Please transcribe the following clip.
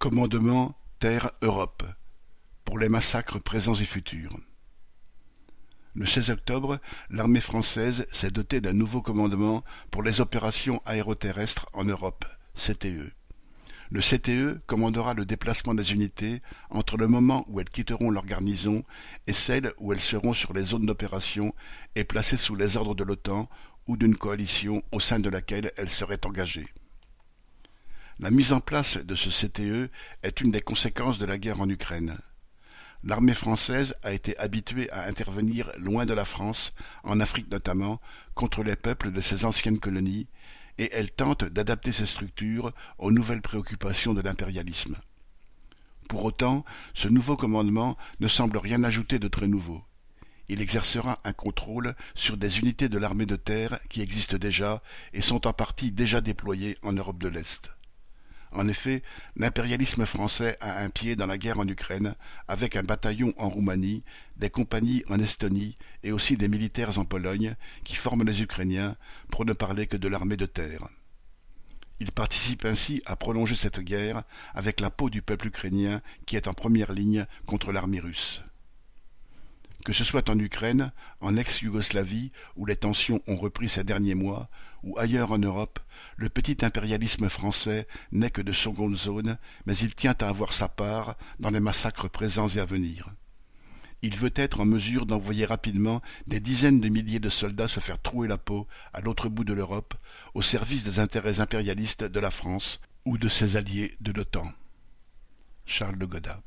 Commandement Terre-Europe pour les massacres présents et futurs. Le 16 octobre, l'armée française s'est dotée d'un nouveau commandement pour les opérations aéroterrestres en Europe, CTE. Le CTE commandera le déplacement des unités entre le moment où elles quitteront leur garnison et celle où elles seront sur les zones d'opération et placées sous les ordres de l'OTAN ou d'une coalition au sein de laquelle elles seraient engagées. La mise en place de ce CTE est une des conséquences de la guerre en Ukraine. L'armée française a été habituée à intervenir loin de la France, en Afrique notamment, contre les peuples de ses anciennes colonies, et elle tente d'adapter ses structures aux nouvelles préoccupations de l'impérialisme. Pour autant, ce nouveau commandement ne semble rien ajouter de très nouveau. Il exercera un contrôle sur des unités de l'armée de terre qui existent déjà et sont en partie déjà déployées en Europe de l'Est. En effet, l'impérialisme français a un pied dans la guerre en Ukraine, avec un bataillon en Roumanie, des compagnies en Estonie et aussi des militaires en Pologne, qui forment les Ukrainiens, pour ne parler que de l'armée de terre. Il participe ainsi à prolonger cette guerre avec la peau du peuple ukrainien qui est en première ligne contre l'armée russe. Que ce soit en Ukraine, en ex-Yougoslavie, où les tensions ont repris ces derniers mois, ou ailleurs en Europe, le petit impérialisme français n'est que de seconde zone, mais il tient à avoir sa part dans les massacres présents et à venir. Il veut être en mesure d'envoyer rapidement des dizaines de milliers de soldats se faire trouer la peau à l'autre bout de l'Europe, au service des intérêts impérialistes de la France ou de ses alliés de l'OTAN. Charles de Godard